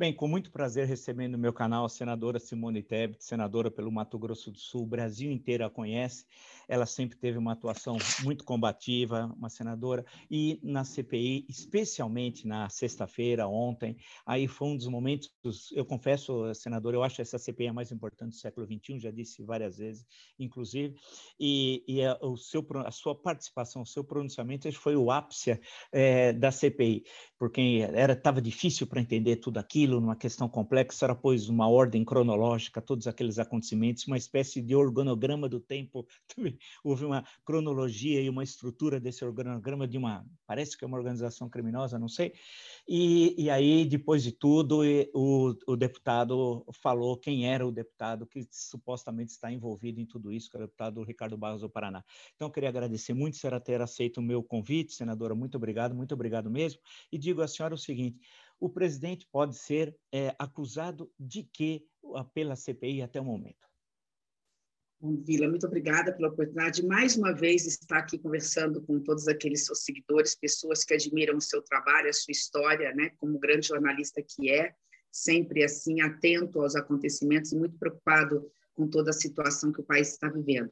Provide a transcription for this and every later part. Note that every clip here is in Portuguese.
Bem, com muito prazer recebendo no meu canal a senadora Simone Tebet, senadora pelo Mato Grosso do Sul, o Brasil inteiro a conhece. Ela sempre teve uma atuação muito combativa, uma senadora, e na CPI, especialmente na sexta-feira, ontem, aí foi um dos momentos, eu confesso, senadora, eu acho essa CPI a mais importante do século XXI, já disse várias vezes, inclusive, e, e a, o seu, a sua participação, o seu pronunciamento foi o ápice é, da CPI, porque era estava difícil para entender tudo aquilo, numa questão complexa, ela pôs uma ordem cronológica, todos aqueles acontecimentos, uma espécie de organograma do tempo. Houve uma cronologia e uma estrutura desse organograma de uma, parece que é uma organização criminosa, não sei. E, e aí, depois de tudo, o, o deputado falou quem era o deputado que supostamente está envolvido em tudo isso, que é o deputado Ricardo Barros do Paraná. Então, eu queria agradecer muito senhora ter aceito o meu convite, senadora, muito obrigado, muito obrigado mesmo. E digo à senhora o seguinte, o presidente pode ser é, acusado de quê pela CPI até o momento? Bom, Vila, muito obrigada pela oportunidade de mais uma vez estar aqui conversando com todos aqueles seus seguidores, pessoas que admiram o seu trabalho, a sua história, né, como grande jornalista que é, sempre assim atento aos acontecimentos e muito preocupado com toda a situação que o país está vivendo.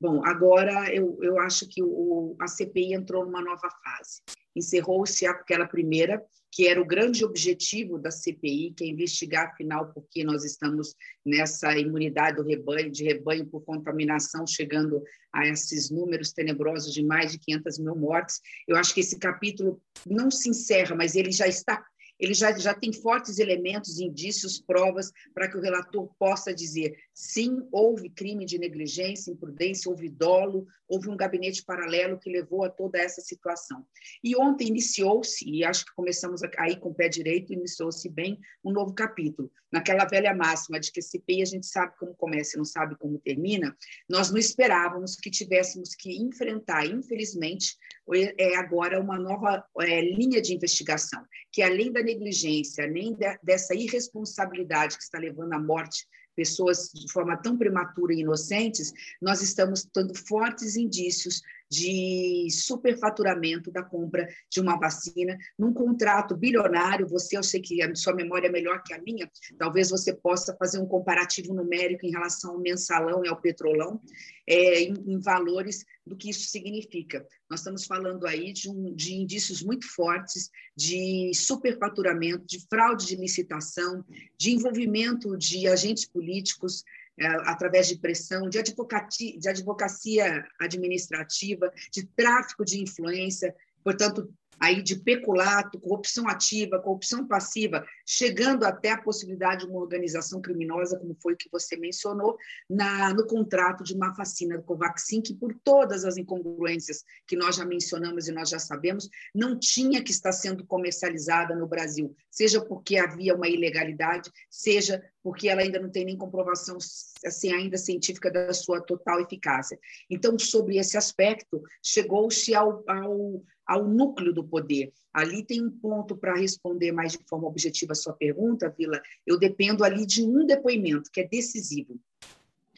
Bom, agora eu, eu acho que o, a CPI entrou numa nova fase. Encerrou-se aquela primeira, que era o grande objetivo da CPI, que é investigar, afinal, por que nós estamos nessa imunidade do rebanho, de rebanho por contaminação, chegando a esses números tenebrosos de mais de 500 mil mortes. Eu acho que esse capítulo não se encerra, mas ele já está ele já, já tem fortes elementos, indícios, provas para que o relator possa dizer sim, houve crime de negligência, imprudência, houve dolo, houve um gabinete paralelo que levou a toda essa situação. E ontem iniciou-se, e acho que começamos aí com o pé direito, iniciou-se bem um novo capítulo. Naquela velha máxima de que CPI a gente sabe como começa e não sabe como termina, nós não esperávamos que tivéssemos que enfrentar, infelizmente, é agora uma nova é, linha de investigação, que além da negligência, de, dessa irresponsabilidade que está levando à morte pessoas de forma tão prematura e inocentes, nós estamos tendo fortes indícios de superfaturamento da compra de uma vacina num contrato bilionário. Você, eu sei que a sua memória é melhor que a minha, talvez você possa fazer um comparativo numérico em relação ao mensalão e ao petrolão, é, em, em, valores do que isso significa. Nós estamos falando aí de, um, de indícios muito fortes de superfaturamento, de fraude de licitação, de envolvimento de agentes políticos através de pressão, de advocacia, de advocacia administrativa, de tráfico de influência, portanto, aí de peculato, corrupção ativa, corrupção passiva, chegando até a possibilidade de uma organização criminosa, como foi que você mencionou, na, no contrato de uma vacina do Covaxin, que por todas as incongruências que nós já mencionamos e nós já sabemos, não tinha que estar sendo comercializada no Brasil, seja porque havia uma ilegalidade, seja porque ela ainda não tem nem comprovação assim ainda científica da sua total eficácia. Então, sobre esse aspecto, chegou-se ao, ao ao núcleo do poder. Ali tem um ponto para responder mais de forma objetiva a sua pergunta, Vila. Eu dependo ali de um depoimento que é decisivo.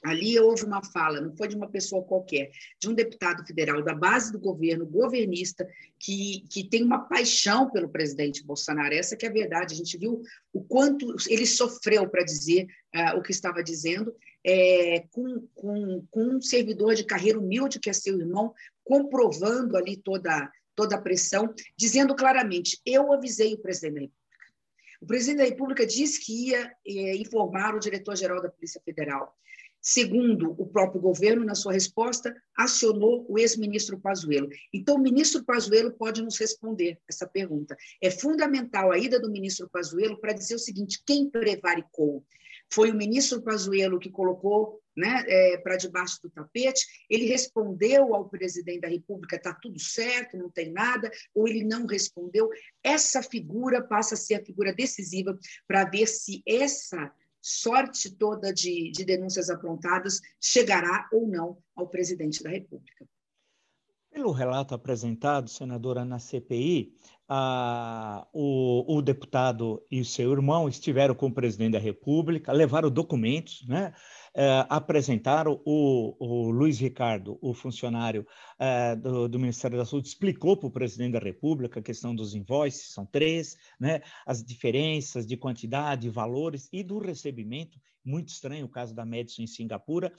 Ali houve uma fala, não foi de uma pessoa qualquer, de um deputado federal da base do governo, governista, que, que tem uma paixão pelo presidente Bolsonaro. Essa que é a verdade. A gente viu o quanto ele sofreu para dizer uh, o que estava dizendo, é, com, com, com um servidor de carreira humilde, que é seu irmão, comprovando ali toda toda a pressão, dizendo claramente: eu avisei o presidente da República. O presidente da República disse que ia eh, informar o diretor-geral da Polícia Federal. Segundo o próprio governo, na sua resposta, acionou o ex-ministro Pazuello. Então, o ministro Pazuello pode nos responder essa pergunta. É fundamental a ida do ministro Pazuello para dizer o seguinte: quem prevaricou? Foi o ministro Pazuello que colocou né, é, para debaixo do tapete. Ele respondeu ao presidente da República: está tudo certo, não tem nada, ou ele não respondeu. Essa figura passa a ser a figura decisiva para ver se essa sorte toda de, de denúncias aprontadas chegará ou não ao presidente da República. Pelo relato apresentado, senadora, na CPI, a, o, o, deputado e o seu irmão estiveram com o presidente da República, levaram documentos, né? É, apresentaram o, o, Luiz Ricardo, o funcionário é, do, do, Ministério da Saúde, explicou para o presidente da República a questão dos invoices, são três, né? as diferenças de quantidade, valores e do recebimento, muito estranho o caso da Medicine em Singapura,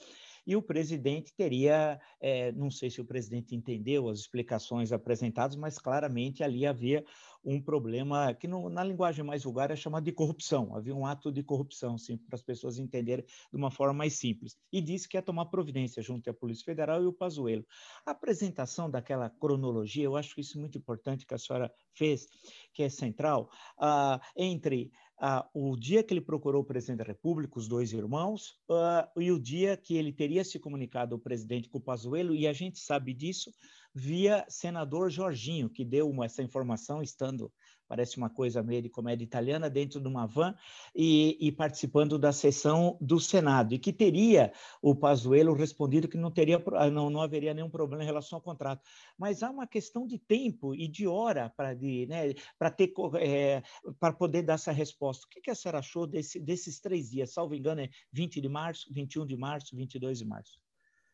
e o presidente teria, é, não sei se o presidente entendeu as explicações apresentadas, mas claramente ali havia um problema que no, na linguagem mais vulgar é chamado de corrupção, havia um ato de corrupção, sim, para as pessoas entenderem de uma forma mais simples, e disse que ia tomar providência junto à Polícia Federal e o Pazuello. A apresentação daquela cronologia, eu acho isso muito importante que a senhora fez, que é central, uh, entre ah, o dia que ele procurou o presidente da República, os dois irmãos, ah, e o dia que ele teria se comunicado ao presidente com o Pazuello, e a gente sabe disso via senador Jorginho, que deu uma, essa informação estando parece uma coisa meio de comédia italiana, dentro de uma van e, e, participando da sessão do Senado, e que teria o Pazuello respondido que não, teria, não, não haveria nenhum problema em relação ao contrato. Mas há uma questão de tempo e de hora para né, ter é, para poder dar essa resposta. O que, que a senhora achou desse, desses três dias? Salvo engano, é 20 de março, 21 de março, 22 de março.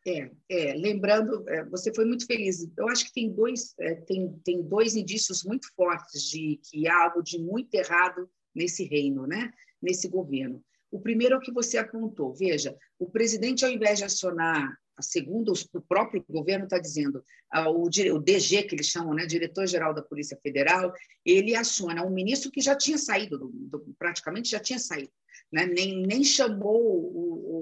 É, é, lembrando, é, você foi muito feliz. Eu acho que tem dois, é, tem, tem dois indícios muito fortes de que há algo de muito errado nesse reino, né? nesse governo. O primeiro é o que você apontou. Veja, o presidente, ao invés de acionar, segundo o próprio governo está dizendo, o, DG, que eles chamam, né, diretor-geral da Polícia Federal, ele aciona um ministro que já tinha saído, do, do, praticamente já tinha saído né? nem, nem chamou o,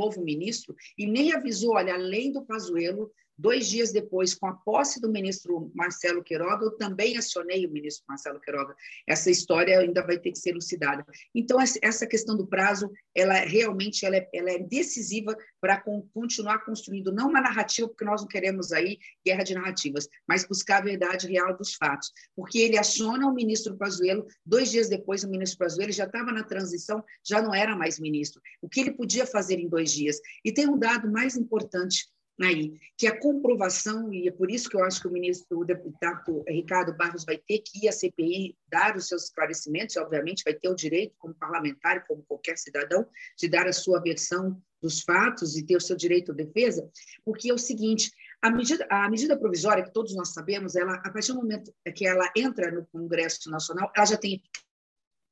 novo ministro e nem avisou, olha, além do Pazuello, Dois dias depois, com a posse do ministro Marcelo Queiroga, eu também acionei o ministro Marcelo Queiroga. Essa história ainda vai ter que ser elucidada. Então, essa questão do prazo, ela realmente ela é, ela é decisiva para continuar construindo, não uma narrativa, porque nós não queremos aí guerra de narrativas, mas buscar a verdade real dos fatos. Porque ele aciona o ministro Pazuello, dois dias depois, o ministro Pazuello já estava na transição, já não era mais ministro. O que ele podia fazer em dois dias? E tem um dado mais importante aí, que a comprovação, e é por isso que eu acho que o ministro, o deputado Ricardo Barros vai ter que ir à CPI dar os seus esclarecimentos, e obviamente vai ter o direito, como parlamentar, como qualquer cidadão, de dar a sua versão dos fatos e ter o seu direito à defesa, porque é o seguinte, a medida, a medida provisória, que todos nós sabemos, ela, a partir do momento que ela entra no Congresso Nacional, ela já tem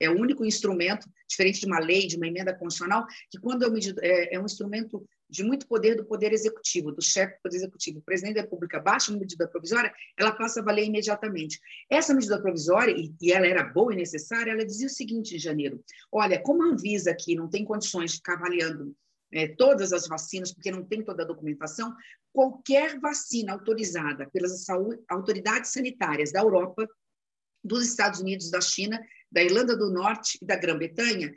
é o único instrumento, diferente de uma lei, de uma emenda constitucional, que quando é, é, é um instrumento de muito poder do Poder Executivo, do chefe do Poder Executivo, o presidente da República baixa uma medida provisória, ela passa a valer imediatamente. Essa medida provisória, e, ela era boa e necessária, ela dizia o seguinte em janeiro: olha, como a Anvisa aqui não tem condições de ficar avaliando é, todas as vacinas, porque não tem toda a documentação, qualquer vacina autorizada pelas saúde, autoridades sanitárias da Europa, dos Estados Unidos, da China, da Irlanda do Norte e da Grã-Bretanha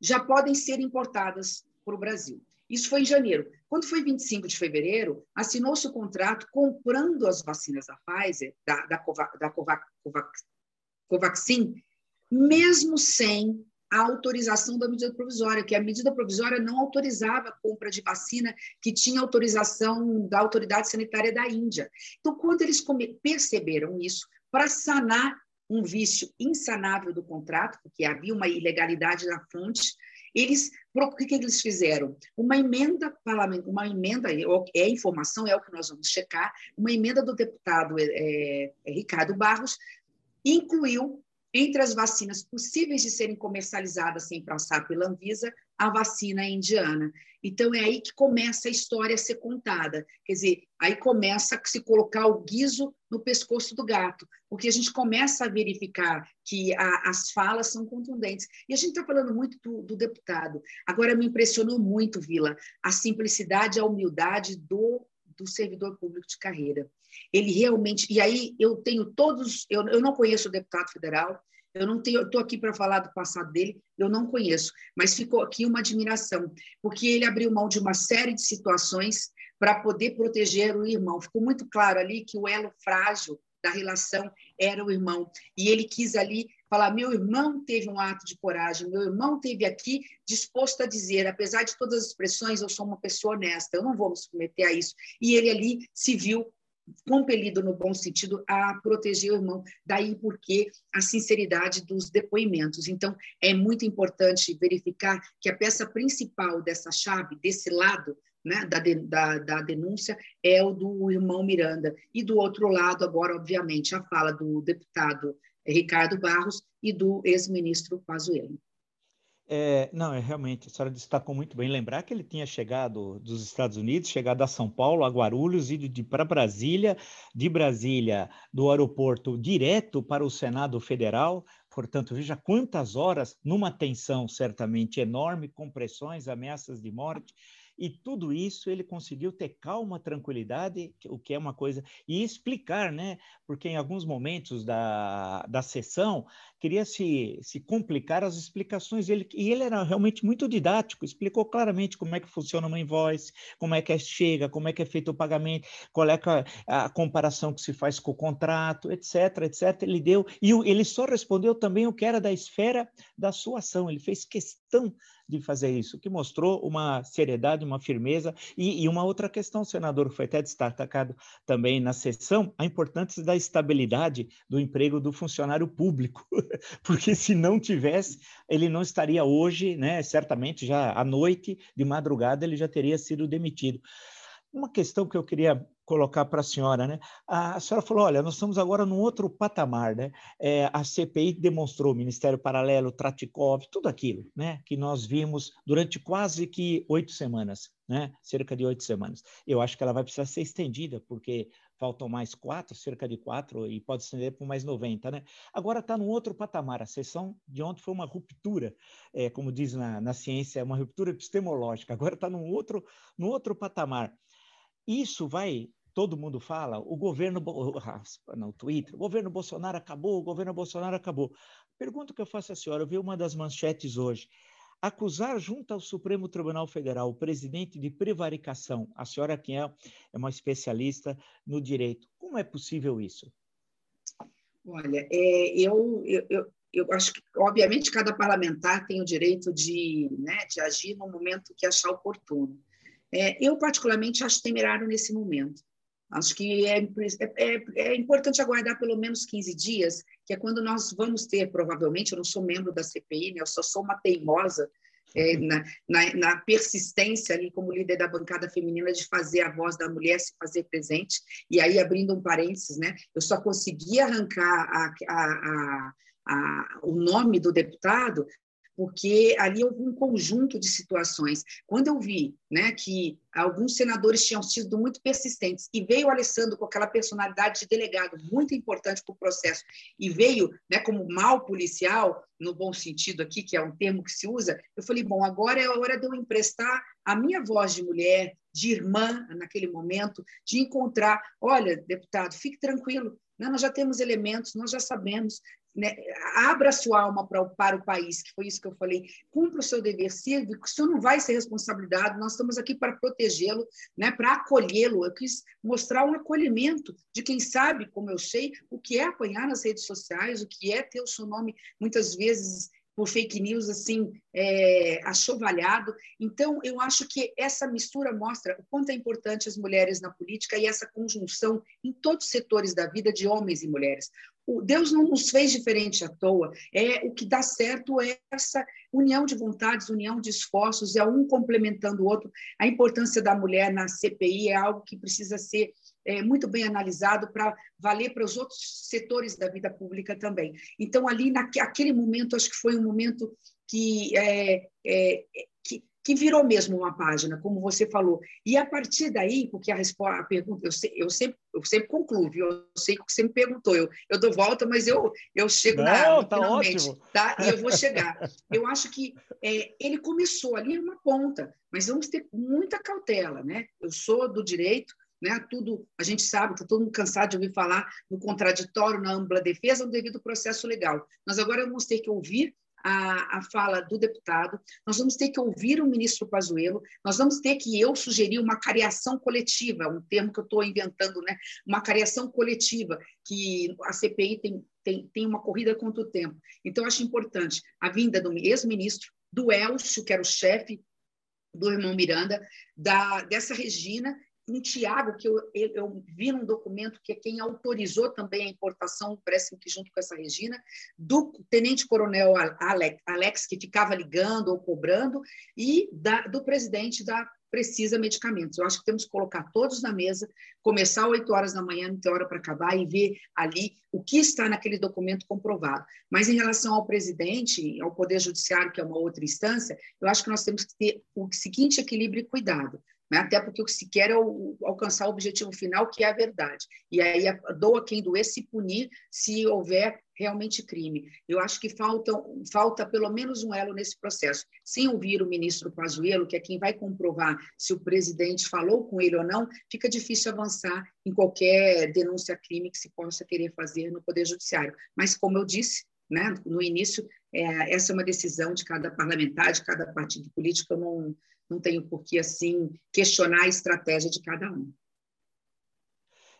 já podem ser importadas para o Brasil. Isso foi em janeiro. Quando foi 25 de fevereiro, assinou-se o contrato comprando as vacinas da Pfizer, da, da, da Covax, Covax, Covaxin, mesmo sem a autorização da medida provisória, que a medida provisória não autorizava a compra de vacina que tinha autorização da autoridade sanitária da Índia. Então, quando eles perceberam isso, para sanar um vício insanável do contrato, porque havia uma ilegalidade na fonte, eles, o que, que eles fizeram? Uma emenda parlamentar, uma emenda, é informação, é o que nós vamos checar, uma emenda do deputado é, é, Ricardo Barros incluiu entre as vacinas possíveis de serem comercializadas sem passar pela Anvisa, a vacina indiana. Então, é aí que começa a história a ser contada. Quer dizer, aí começa a se colocar o guiso no pescoço do gato, porque a gente começa a verificar que a, as falas são contundentes. E a gente está falando muito do, do, deputado. Agora, me impressionou muito, Vila, a simplicidade a humildade do, do servidor público de carreira. Ele realmente. E aí eu tenho todos. Eu, eu não conheço o deputado federal, eu não tenho, estou aqui para falar do passado dele, eu não conheço, mas ficou aqui uma admiração, porque ele abriu mão de uma série de situações para poder proteger o irmão. Ficou muito claro ali que o elo frágil da relação era o irmão, e ele quis ali falar: meu irmão teve um ato de coragem, meu irmão teve aqui disposto a dizer, apesar de todas as expressões, eu sou uma pessoa honesta, eu não vou me submeter a isso. E ele ali se viu compelido, no bom sentido, a proteger o irmão. Daí porque a sinceridade dos depoimentos. Então, é muito importante verificar que a peça principal dessa chave, desse lado, né, da, da, da, denúncia é o do irmão Miranda. E do outro lado, agora, obviamente, a fala do deputado Ricardo Barros e do ex-ministro Pazuello. É, não, é realmente, a senhora destacou muito bem. Lembrar que ele tinha chegado dos Estados Unidos, chegado a São Paulo, a Guarulhos, ido para Brasília, de Brasília, do aeroporto direto para o Senado Federal. Portanto, veja quantas horas numa tensão certamente enorme, com pressões, ameaças de morte. E tudo isso ele conseguiu ter calma, tranquilidade, o que é uma coisa, e explicar, né? Porque em alguns momentos da, da sessão queria se, se complicar as explicações, ele, e ele era realmente muito didático, explicou claramente como é que funciona uma invoice, como é que é, chega, como é que é feito o pagamento, qual é a, a comparação que se faz com o contrato, etc, etc. Ele deu, e ele só respondeu também o que era da esfera da sua ação, ele fez questão de fazer isso, que mostrou uma seriedade, uma firmeza. E, e uma outra questão, senador, foi até destacado também na sessão, a importância da estabilidade do emprego do funcionário público, porque se não tivesse, ele não estaria hoje, né, certamente já à noite, de madrugada, ele já teria sido demitido. Uma questão que eu queria colocar para a senhora, né? A senhora falou, olha, nós estamos agora num outro patamar, né? É, a CPI demonstrou, Ministério Paralelo, Tratikov, tudo aquilo, né? Que nós vimos durante quase que oito semanas, né? Cerca de oito semanas. Eu acho que ela vai precisar ser estendida, porque faltam mais quatro, cerca de quatro, e pode estender por mais 90, né? Agora está num outro patamar. A sessão de ontem foi uma ruptura, é, como diz na, na ciência, uma ruptura epistemológica. Agora está num outro, num outro patamar. Isso vai, todo mundo fala, o governo, no Twitter, o governo Bolsonaro acabou, o governo Bolsonaro acabou. Pergunta que eu faço à senhora, eu vi uma das manchetes hoje. Acusar junto ao Supremo Tribunal Federal o presidente de prevaricação, a senhora que é, é uma especialista no direito, como é possível isso? Olha, é, eu, eu, eu, eu acho que, obviamente, cada parlamentar tem o direito de, né, de agir no momento que achar oportuno. É, eu, particularmente, acho temerário nesse momento. Acho que é, é, é, importante aguardar pelo menos 15 dias, que é quando nós vamos ter, provavelmente, eu não sou membro da CPI, né, eu só sou uma teimosa é, na, na, na, persistência ali como líder da bancada feminina de fazer a voz da mulher se fazer presente. E aí, abrindo um parênteses, né, eu só consegui arrancar a, a, a, o nome do deputado porque ali houve um conjunto de situações. Quando eu vi né, que alguns senadores tinham sido muito persistentes e veio o Alessandro com aquela personalidade de delegado muito importante para o processo e veio né, como mal policial, no bom sentido aqui, que é um termo que se usa, eu falei, bom, agora é a hora de eu emprestar a minha voz de mulher, de irmã, naquele momento, de encontrar, olha, deputado, fique tranquilo, né, nós já temos elementos, nós já sabemos, né, abra sua alma para o, o país, que foi isso que eu falei, cumpra o seu dever cívico, isso não vai ser responsabilidade, nós estamos aqui para protegê-lo, né, para acolhê-lo. Eu quis mostrar um acolhimento de quem sabe, como eu sei, o que é apanhar nas redes sociais, o que é ter o seu nome muitas vezes por fake news assim é, achovalhado. Então, eu acho que essa mistura mostra o quanto é importante as mulheres na política e essa conjunção em todos os setores da vida de homens e mulheres. O Deus não nos fez diferente à toa. É o que dá certo é essa união de vontades, união de esforços, é um complementando o outro. A importância da mulher na CPI é algo que precisa ser é, muito bem analisado para valer para os outros setores da vida pública também. Então, ali, naquele momento, acho que foi um momento que, é, é, que, virou mesmo uma página, como você falou. E a partir daí, porque a, resposta, a pergunta, eu, sei, eu, sempre, eu sempre concluo, viu? eu sei que você me perguntou, eu, eu dou volta, mas eu, eu chego Não, na tá finalmente, ótimo. tá? E eu vou chegar. Eu acho que é, ele começou ali uma ponta, mas vamos ter muita cautela, né? Eu sou do direito, né? Tudo a gente sabe, está todo mundo cansado de ouvir falar no contraditório, na ampla defesa, no devido processo legal. Nós agora vamos ter que ouvir a, a, fala do deputado, nós vamos ter que ouvir o ministro Pazuello, nós vamos ter que eu sugerir uma cariação coletiva, um termo que eu estou inventando, né? uma cariação coletiva, que a CPI tem, tem, tem uma corrida contra o tempo. Então, acho importante a vinda do ex-ministro, do Elcio, que era o chefe do irmão Miranda, da, dessa Regina um Tiago, que eu, eu, vi num documento que é quem autorizou também a importação, parece que junto com essa Regina, do tenente-coronel Alex, Alex, que ficava ligando ou cobrando, e da, do presidente da Precisa Medicamentos. Eu acho que temos que colocar todos na mesa, começar às 8 horas da manhã, não tem hora para acabar, e ver ali o que está naquele documento comprovado. Mas em relação ao presidente, ao Poder Judiciário, que é uma outra instância, eu acho que nós temos que ter o seguinte equilíbrio e cuidado né? até porque o que se quer é o, alcançar o objetivo final, que é a verdade. E aí doa quem doer se punir se houver realmente crime. Eu acho que falta, falta pelo menos um elo nesse processo. Sem ouvir o ministro Pazuello, que é quem vai comprovar se o presidente falou com ele ou não, fica difícil avançar em qualquer denúncia-crime que se possa querer fazer no Poder Judiciário. Mas, como eu disse né, no início, é, essa é uma decisão de cada parlamentar, de cada partido político, eu não, não tenho por que assim questionar a estratégia de cada um.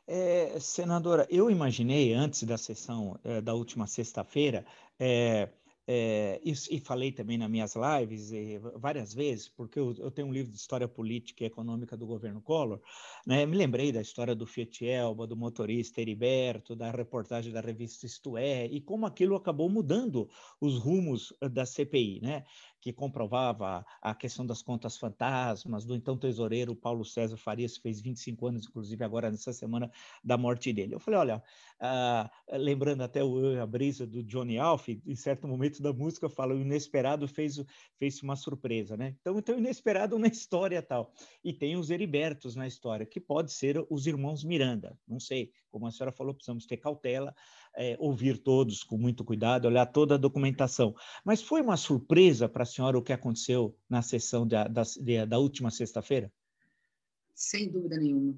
É, senadora, eu imaginei antes da sessão é, da última sexta-feira é, é, e, e, falei também nas minhas lives e, várias vezes, porque eu, eu, tenho um livro de história política e econômica do governo Collor, né? me lembrei da história do Fiat Elba, do motorista Heriberto, da reportagem da revista Isto É, e como aquilo acabou mudando os rumos eh, da CPI, né? Que comprovava a questão das contas fantasmas, do então tesoureiro Paulo César Farias, que fez 25 anos, inclusive agora nessa semana da morte dele. Eu falei, olha, ah, lembrando até o, a brisa do Johnny Alf, em certo momento da música fala, o inesperado fez, fez uma surpresa, né? Então, então, inesperado na história tal. E tem os Heribertos na história, que pode ser os irmãos Miranda, não sei, como a senhora falou, precisamos ter cautela, é, ouvir todos com muito cuidado, olhar toda a documentação. Mas foi uma surpresa para a senhora o que aconteceu na sessão da, da, da última sexta-feira? Sem dúvida nenhuma.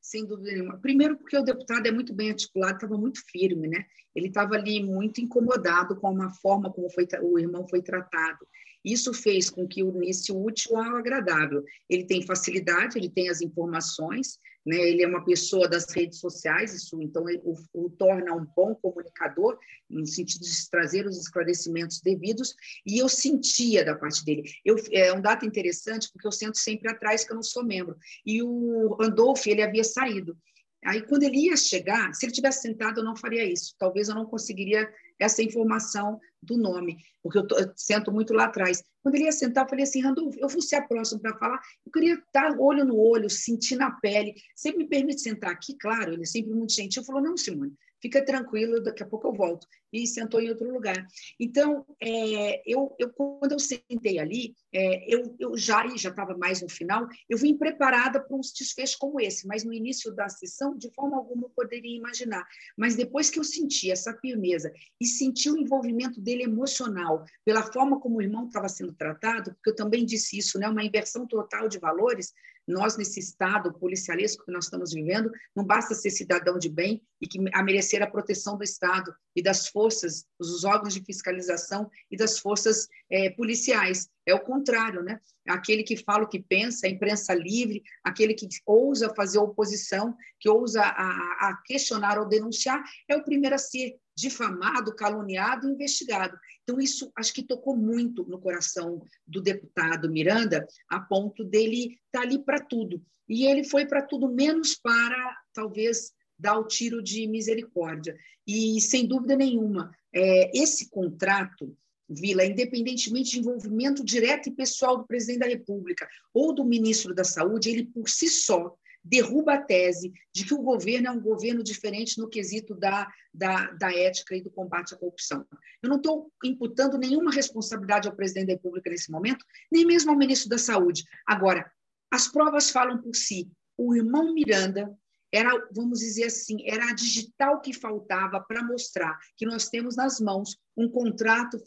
Sem dúvida nenhuma. Primeiro, porque o deputado é muito bem articulado, estava muito firme, né? Ele estava ali muito incomodado com a forma como foi, o irmão foi tratado. Isso fez com que unisse o útil ao agradável. Ele tem facilidade, ele tem as informações, né? ele é uma pessoa das redes sociais, isso então o, o, torna um bom comunicador, no sentido de trazer os esclarecimentos devidos, e eu sentia da parte dele. Eu, é um dado interessante, porque eu sento sempre atrás, que eu não sou membro, e o Andolfo, ele havia saído. Aí, quando ele ia chegar, se ele tivesse sentado, eu não faria isso. Talvez eu não conseguiria essa informação do nome, porque eu, tô, eu sento muito lá atrás. Quando ele ia sentar, eu falei assim, Randolfo, eu vou ser a próxima para falar, eu queria estar olho no olho, sentir na pele. Você me permite sentar aqui? Claro, ele é sempre muito gentil. Falou, não, Simone, fica tranquilo, daqui a pouco eu volto. E sentou em outro lugar. Então, é, eu, eu, quando eu sentei ali, é, eu, eu já já estava mais no final, eu vim preparada para um desfecho como esse, mas no início da sessão, de forma alguma, eu poderia imaginar. Mas depois que eu senti essa firmeza e senti o envolvimento dele emocional, pela forma como o irmão estava sendo tratado, porque eu também disse isso, né, uma inversão total de valores, nós, nesse estado policialesco que nós estamos vivendo, não basta ser cidadão de bem e que a merecer a proteção do Estado e das forças, dos órgãos de fiscalização e das forças é, policiais. É o contrário, né? Aquele que fala o que pensa, a imprensa livre, aquele que ousa fazer oposição, que ousa a, a questionar ou denunciar, é o primeiro a ser difamado, caluniado, investigado. Então, isso acho que tocou muito no coração do deputado Miranda, a ponto dele estar tá ali para tudo. E ele foi para tudo, menos para, talvez, dar o tiro de misericórdia. E, sem dúvida nenhuma, é, esse contrato, Vila, independentemente de envolvimento direto e pessoal do presidente da República ou do ministro da Saúde, ele, por si só, derruba a tese de que o governo é um governo diferente no quesito da, da, da ética e do combate à corrupção. Eu não estou imputando nenhuma responsabilidade ao presidente da República nesse momento, nem mesmo ao ministro da Saúde. Agora, as provas falam por si. O irmão Miranda era, vamos dizer assim, era a digital que faltava para mostrar que nós temos nas mãos um contrato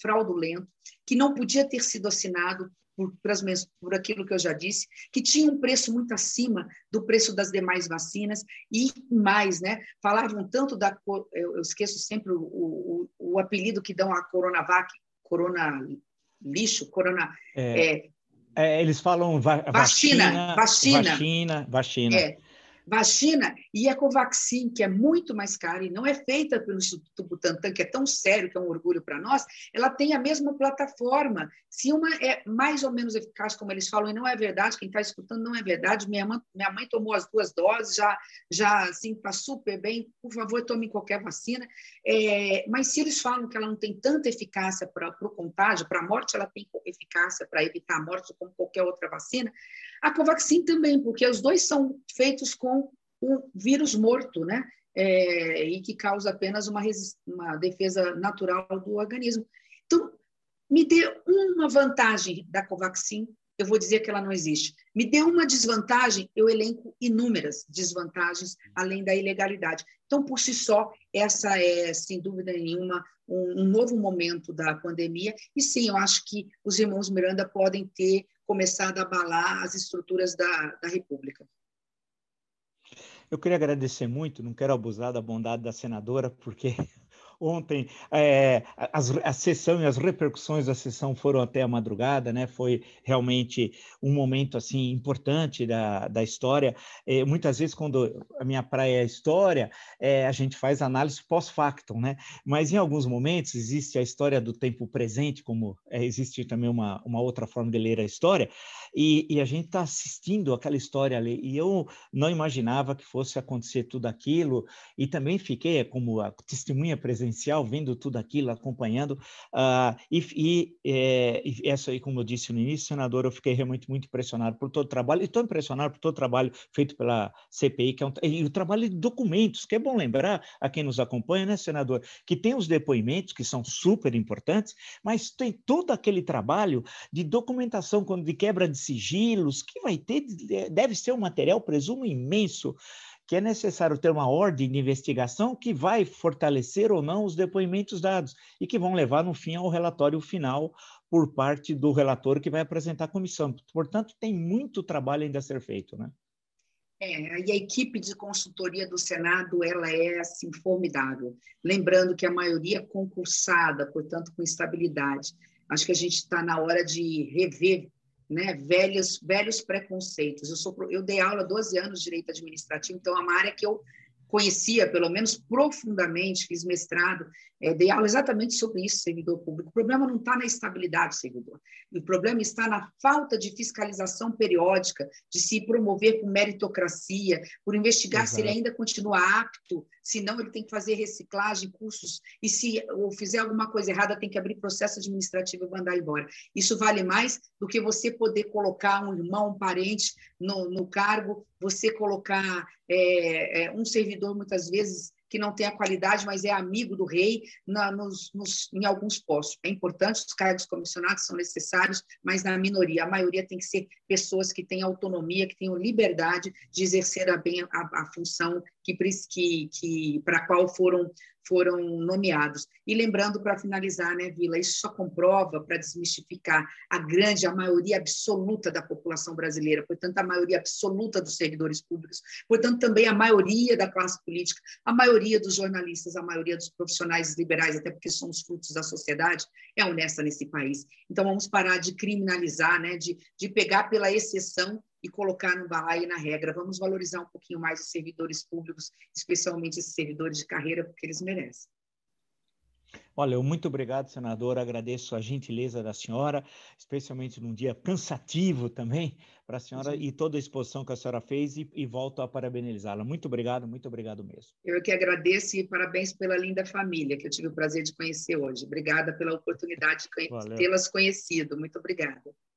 fraudulento que não podia ter sido assinado por, por aquilo que eu já disse, que tinha um preço muito acima do preço das demais vacinas e mais, né? Falavam tanto da, eu, esqueço sempre o, o, o apelido que dão a Coronavac, Corona lixo, Corona é, é, é, eles falam va vacina, vacina, vacina, vacina, vacina. É. Vacina e a Covaxin, que é muito mais cara e não é feita pelo Instituto Butantan, que é tão sério, que é um orgulho para nós, ela tem a mesma plataforma. Se uma é mais ou menos eficaz, como eles falam, e não é verdade, quem está escutando não é verdade, minha mãe, minha mãe tomou as duas doses, já, já assim, está super bem, por favor, tome qualquer vacina. É, mas se eles falam que ela não tem tanta eficácia para o contágio, para a morte, ela tem eficácia para evitar a morte, como qualquer outra vacina, a Covaxin também, porque os dois são feitos com o vírus morto, né? É, e que causa apenas uma, uma defesa natural do organismo. Então, me dê uma vantagem da Covaxin, eu vou dizer que ela não existe. Me dê uma desvantagem, eu elenco inúmeras desvantagens, além da ilegalidade. Então, por si só, essa é, sem dúvida nenhuma, um, um novo momento da pandemia. E sim, eu acho que os irmãos Miranda podem ter começado a abalar as estruturas da, da República. Eu queria agradecer muito, não quero abusar da bondade da senadora, porque Ontem é, as, a sessão e as repercussões da sessão foram até a madrugada, né? Foi realmente um momento assim importante da, da história. É, muitas vezes, quando a minha praia é história, é, a gente faz análise pós-factum, né? Mas em alguns momentos existe a história do tempo presente, como é, existe também uma, uma outra forma de ler a história, e, e a gente está assistindo aquela história ali. E eu não imaginava que fosse acontecer tudo aquilo, e também fiquei como a testemunha presente presencial, vendo tudo aquilo, acompanhando. Uh, e, e, é, essa aí, como eu disse no início, senador, eu fiquei realmente muito impressionado por todo o trabalho, e estou impressionado por todo o trabalho feito pela CPI, que é um, e o trabalho de documentos, que é bom lembrar a quem nos acompanha, né, senador, que tem os depoimentos, que são super importantes, mas tem todo aquele trabalho de documentação, de quebra de sigilos, que vai ter, deve ser um material, presumo, imenso, que é necessário ter uma ordem de investigação que vai fortalecer ou não os depoimentos dados e que vão levar, no fim, ao relatório final por parte do relator que vai apresentar a comissão. Portanto, tem muito trabalho ainda a ser feito, né? É, e a equipe de consultoria do Senado ela é assim formidável. Lembrando que a maioria é concursada, portanto com estabilidade. Acho que a gente está na hora de rever né, velhos, velhos preconceitos. Eu, sou, eu dei aula 12 anos de direito administrativo, então é uma área que eu conhecia, pelo menos profundamente, fiz mestrado, é, dei aula exatamente sobre isso, servidor público. O problema não está na estabilidade do servidor, o problema está na falta de fiscalização periódica, de se promover por meritocracia, por investigar Exato. se ele ainda continua apto, se não ele tem que fazer reciclagem, cursos, e se ou fizer alguma coisa errada, tem que abrir processo administrativo e mandar embora. Isso vale mais do que você poder colocar um irmão, um parente no, no cargo, você colocar é, é, um servidor, muitas vezes, que não tem a qualidade, mas é amigo do rei na, nos, nos, em alguns postos. É importante, os cargos comissionados são necessários, mas na minoria. A maioria tem que ser pessoas que têm autonomia, que tenham liberdade de exercer a bem a, a função que, que, que para qual foram foram nomeados. E lembrando, para finalizar, né, Vila, isso só comprova, para desmistificar, a grande, a maioria absoluta da população brasileira, portanto, a maioria absoluta dos servidores públicos, portanto, também a maioria da classe política, a maioria dos jornalistas, a maioria dos profissionais liberais, até porque somos frutos da sociedade, é honesta nesse país. Então, vamos parar de criminalizar, né, de, de pegar pela exceção e colocar no balaio e na regra. Vamos valorizar um pouquinho mais os servidores públicos, especialmente esses servidores de carreira, porque eles merecem. Olha, muito obrigado, senador. Agradeço a gentileza da senhora, especialmente num dia cansativo também para a senhora Sim. e toda a exposição que a senhora fez e, e volto a parabenizá-la. Muito obrigado, muito obrigado mesmo. Eu que agradeço e parabéns pela linda família que eu tive o prazer de conhecer hoje. Obrigada pela oportunidade de tê-las conhecido. Muito obrigada.